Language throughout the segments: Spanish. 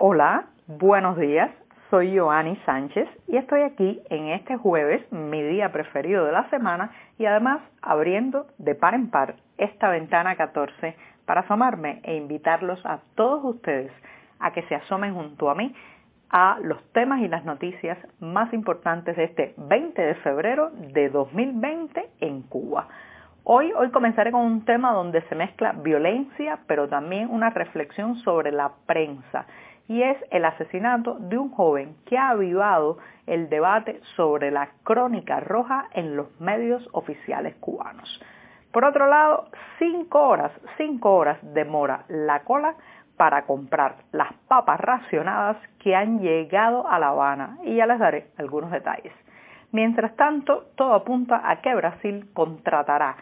Hola, buenos días. Soy Joanny Sánchez y estoy aquí en este jueves, mi día preferido de la semana, y además abriendo de par en par esta ventana 14 para asomarme e invitarlos a todos ustedes a que se asomen junto a mí a los temas y las noticias más importantes de este 20 de febrero de 2020 en Cuba. Hoy, hoy comenzaré con un tema donde se mezcla violencia, pero también una reflexión sobre la prensa y es el asesinato de un joven que ha avivado el debate sobre la crónica roja en los medios oficiales cubanos. Por otro lado, cinco horas, cinco horas demora la cola para comprar las papas racionadas que han llegado a La Habana y ya les daré algunos detalles. Mientras tanto, todo apunta a que Brasil contratará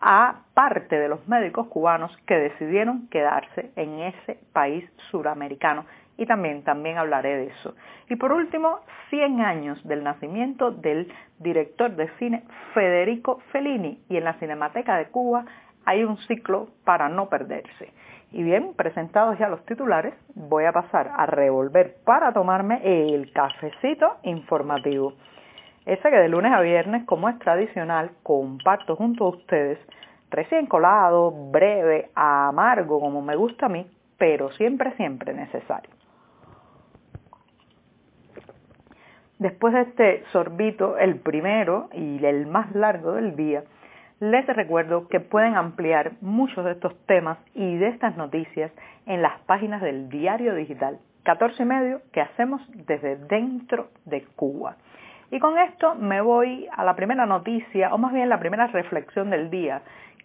a parte de los médicos cubanos que decidieron quedarse en ese país suramericano y también, también hablaré de eso. Y por último, 100 años del nacimiento del director de cine Federico Fellini y en la Cinemateca de Cuba hay un ciclo para no perderse. Y bien, presentados ya los titulares, voy a pasar a revolver para tomarme el cafecito informativo. Ese que de lunes a viernes, como es tradicional, comparto junto a ustedes, recién colado, breve, amargo, como me gusta a mí, pero siempre, siempre necesario. Después de este sorbito, el primero y el más largo del día, les recuerdo que pueden ampliar muchos de estos temas y de estas noticias en las páginas del diario digital 14 y medio que hacemos desde dentro de Cuba. Y con esto me voy a la primera noticia, o más bien la primera reflexión del día,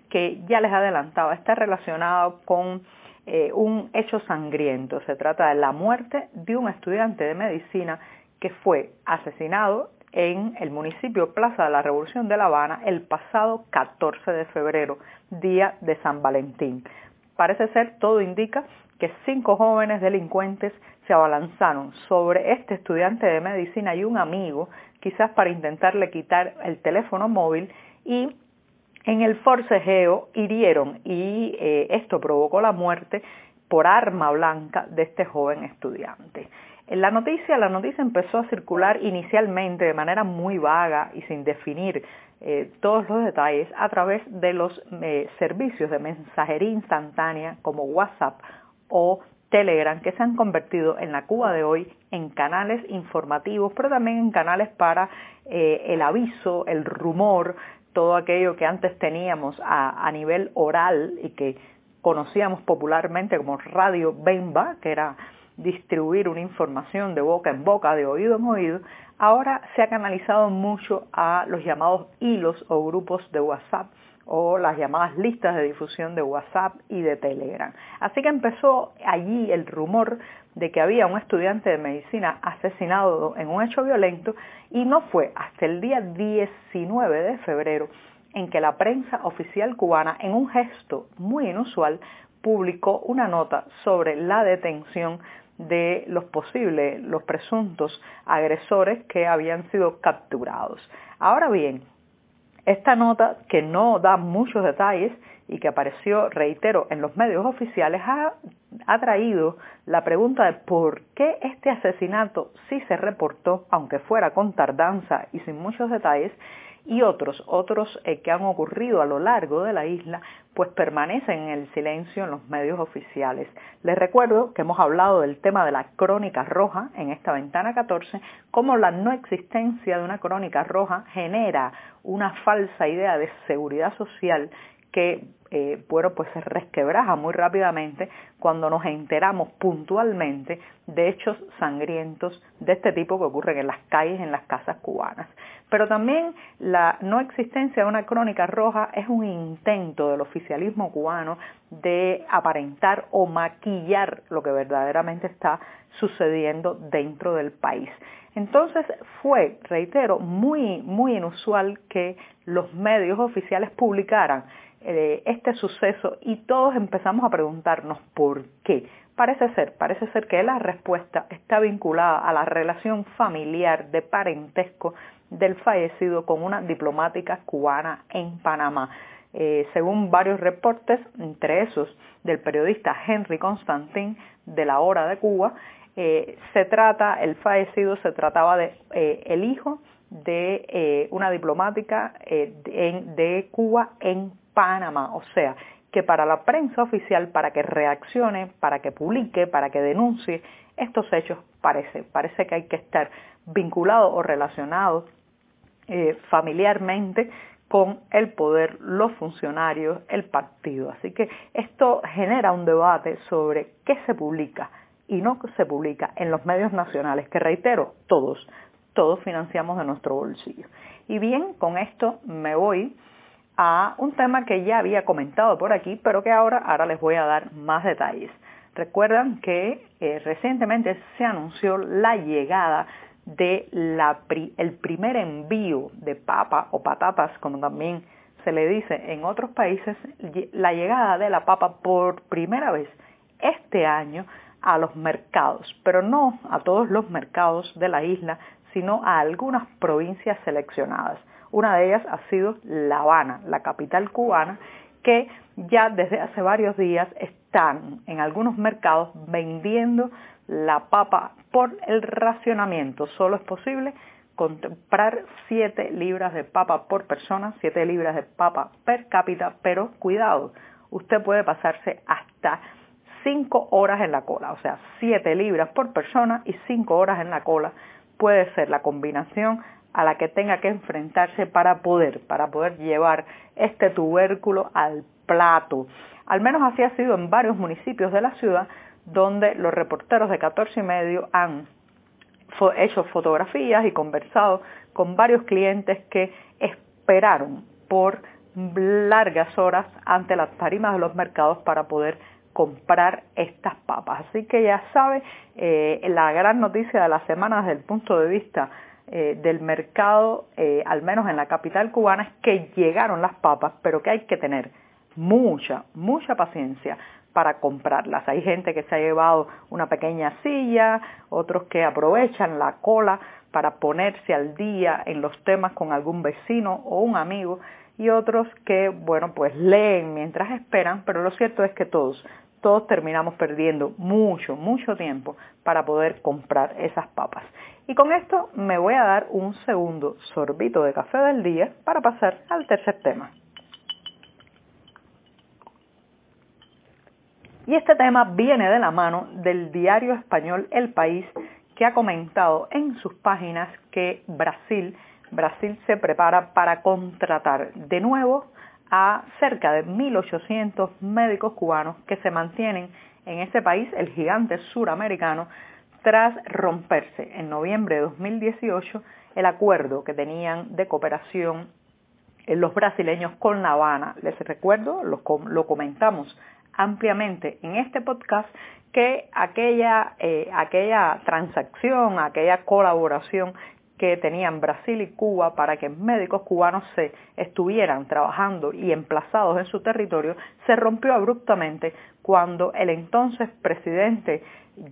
que ya les adelantaba, está relacionado con eh, un hecho sangriento. Se trata de la muerte de un estudiante de medicina que fue asesinado en el municipio Plaza de la Revolución de La Habana el pasado 14 de febrero, día de San Valentín. Parece ser, todo indica, que cinco jóvenes delincuentes se abalanzaron sobre este estudiante de medicina y un amigo, quizás para intentarle quitar el teléfono móvil y en el forcejeo hirieron y eh, esto provocó la muerte por arma blanca de este joven estudiante. En la noticia, la noticia empezó a circular inicialmente de manera muy vaga y sin definir eh, todos los detalles a través de los eh, servicios de mensajería instantánea como WhatsApp o Telegram que se han convertido en la Cuba de hoy en canales informativos, pero también en canales para eh, el aviso, el rumor, todo aquello que antes teníamos a, a nivel oral y que conocíamos popularmente como radio Bemba, que era distribuir una información de boca en boca, de oído en oído, ahora se ha canalizado mucho a los llamados hilos o grupos de WhatsApp o las llamadas listas de difusión de WhatsApp y de Telegram. Así que empezó allí el rumor de que había un estudiante de medicina asesinado en un hecho violento y no fue hasta el día 19 de febrero en que la prensa oficial cubana, en un gesto muy inusual, publicó una nota sobre la detención de los posibles, los presuntos agresores que habían sido capturados. Ahora bien, esta nota, que no da muchos detalles y que apareció, reitero, en los medios oficiales, ha, traído la pregunta de por qué este asesinato sí se reportó, aunque fuera con tardanza y sin muchos detalles, y otros, otros eh, que han ocurrido a lo largo de la isla, pues permanecen en el silencio en los medios oficiales. Les recuerdo que hemos hablado del tema de la crónica roja en esta ventana 14, cómo la no existencia de una crónica roja genera una falsa idea de seguridad social que eh, bueno, pues se resquebraja muy rápidamente cuando nos enteramos puntualmente de hechos sangrientos de este tipo que ocurren en las calles, en las casas cubanas. Pero también la no existencia de una crónica roja es un intento del oficialismo cubano de aparentar o maquillar lo que verdaderamente está sucediendo dentro del país. Entonces fue, reitero, muy, muy inusual que los medios oficiales publicaran este suceso y todos empezamos a preguntarnos por qué. Parece ser, parece ser que la respuesta está vinculada a la relación familiar de parentesco del fallecido con una diplomática cubana en Panamá. Eh, según varios reportes, entre esos del periodista Henry Constantin de la Hora de Cuba, Eh, se trata, el fallecido se trataba de eh, el hijo de una diplomática de Cuba en Panamá, o sea, que para la prensa oficial, para que reaccione, para que publique, para que denuncie estos hechos, parece, parece que hay que estar vinculado o relacionado familiarmente con el poder, los funcionarios, el partido. Así que esto genera un debate sobre qué se publica y no se publica en los medios nacionales, que reitero, todos, todos financiamos de nuestro bolsillo. Y bien, con esto me voy a un tema que ya había comentado por aquí, pero que ahora, ahora les voy a dar más detalles. Recuerdan que eh, recientemente se anunció la llegada de la, el primer envío de papa o patatas, como también se le dice en otros países, la llegada de la papa por primera vez este año a los mercados, pero no a todos los mercados de la isla, sino a algunas provincias seleccionadas. Una de ellas ha sido La Habana, la capital cubana, que ya desde hace varios días están en algunos mercados vendiendo la papa por el racionamiento. Solo es posible comprar 7 libras de papa por persona, 7 libras de papa per cápita, pero cuidado, usted puede pasarse hasta 5 horas en la cola, o sea, 7 libras por persona y 5 horas en la cola puede ser la combinación a la que tenga que enfrentarse para poder, para poder llevar este tubérculo al plato. Al menos así ha sido en varios municipios de la ciudad, donde los reporteros de 14 y medio han hecho fotografías y conversado con varios clientes que esperaron por largas horas ante las tarimas de los mercados para poder comprar estas papas. Así que ya sabe, eh, la gran noticia de la semana desde el punto de vista eh, del mercado, eh, al menos en la capital cubana, es que llegaron las papas, pero que hay que tener mucha, mucha paciencia para comprarlas. Hay gente que se ha llevado una pequeña silla, otros que aprovechan la cola para ponerse al día en los temas con algún vecino o un amigo y otros que, bueno, pues leen mientras esperan, pero lo cierto es que todos, todos terminamos perdiendo mucho, mucho tiempo para poder comprar esas papas. Y con esto me voy a dar un segundo sorbito de café del día para pasar al tercer tema. Y este tema viene de la mano del diario español El País, que ha comentado en sus páginas que Brasil, Brasil se prepara para contratar de nuevo a cerca de 1.800 médicos cubanos que se mantienen en ese país, el gigante suramericano, tras romperse en noviembre de 2018 el acuerdo que tenían de cooperación en los brasileños con La Habana. Les recuerdo, lo, lo comentamos ampliamente en este podcast que aquella, eh, aquella transacción, aquella colaboración que tenían Brasil y Cuba para que médicos cubanos se estuvieran trabajando y emplazados en su territorio, se rompió abruptamente cuando el entonces presidente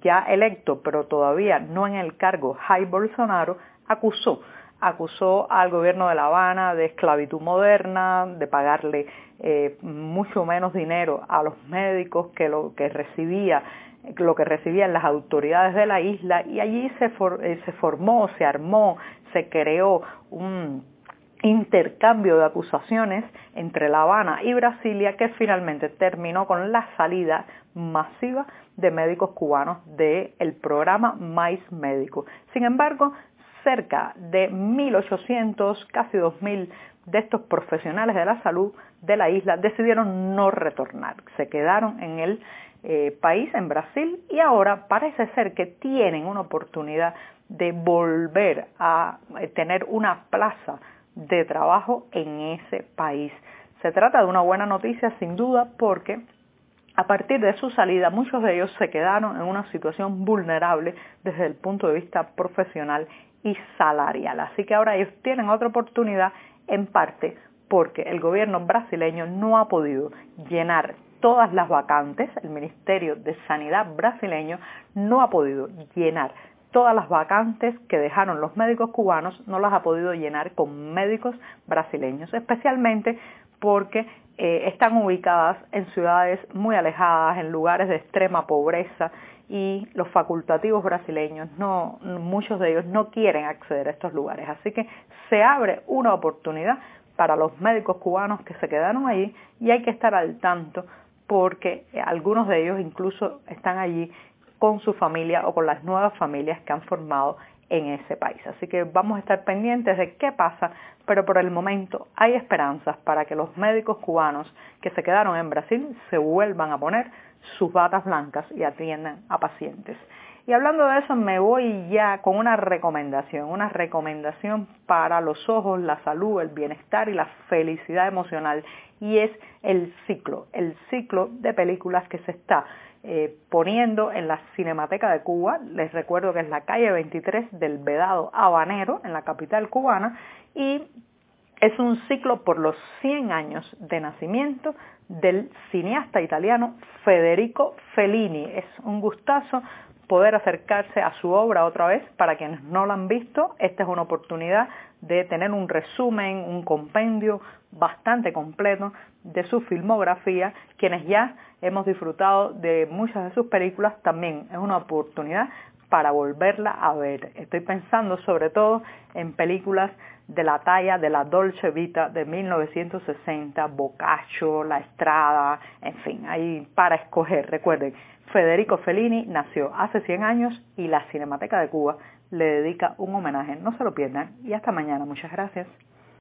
ya electo, pero todavía no en el cargo, Jair Bolsonaro, acusó acusó al gobierno de La Habana de esclavitud moderna, de pagarle eh, mucho menos dinero a los médicos que lo que recibía lo que recibían las autoridades de la isla y allí se, eh, se formó, se armó, se creó un intercambio de acusaciones entre La Habana y Brasilia que finalmente terminó con la salida masiva de médicos cubanos del programa Mais Médico. Sin embargo, cerca de 1.800, casi 2.000 de estos profesionales de la salud de la isla decidieron no retornar. Se quedaron en el eh, país, en Brasil, y ahora parece ser que tienen una oportunidad de volver a eh, tener una plaza de trabajo en ese país. Se trata de una buena noticia sin duda porque a partir de su salida muchos de ellos se quedaron en una situación vulnerable desde el punto de vista profesional y salarial. Así que ahora ellos tienen otra oportunidad en parte porque el gobierno brasileño no ha podido llenar todas las vacantes, el Ministerio de Sanidad brasileño no ha podido llenar todas las vacantes que dejaron los médicos cubanos, no las ha podido llenar con médicos brasileños, especialmente porque eh, están ubicadas en ciudades muy alejadas, en lugares de extrema pobreza y los facultativos brasileños, muchos de ellos no quieren acceder a estos lugares. Así que se abre una oportunidad para los médicos cubanos que se quedaron allí y hay que estar al tanto porque algunos de ellos incluso están allí con su familia o con las nuevas familias que han formado en ese país. Así que vamos a estar pendientes de qué pasa, pero por el momento hay esperanzas para que los médicos cubanos que se quedaron en Brasil se vuelvan a poner sus batas blancas y atiendan a pacientes. Y hablando de eso, me voy ya con una recomendación, una recomendación para los ojos, la salud, el bienestar y la felicidad emocional, y es el ciclo, el ciclo de películas que se está eh, poniendo en la Cinemateca de Cuba. Les recuerdo que es la calle 23 del Vedado Habanero, en la capital cubana, y es un ciclo por los 100 años de nacimiento del cineasta italiano Federico Fellini. Es un gustazo poder acercarse a su obra otra vez. Para quienes no la han visto, esta es una oportunidad de tener un resumen, un compendio bastante completo de su filmografía. Quienes ya hemos disfrutado de muchas de sus películas, también es una oportunidad para volverla a ver. Estoy pensando sobre todo en películas de la talla de la Dolce Vita de 1960, Boccaccio, La Estrada, en fin, ahí para escoger. Recuerden, Federico Fellini nació hace 100 años y la Cinemateca de Cuba le dedica un homenaje. No se lo pierdan y hasta mañana. Muchas gracias.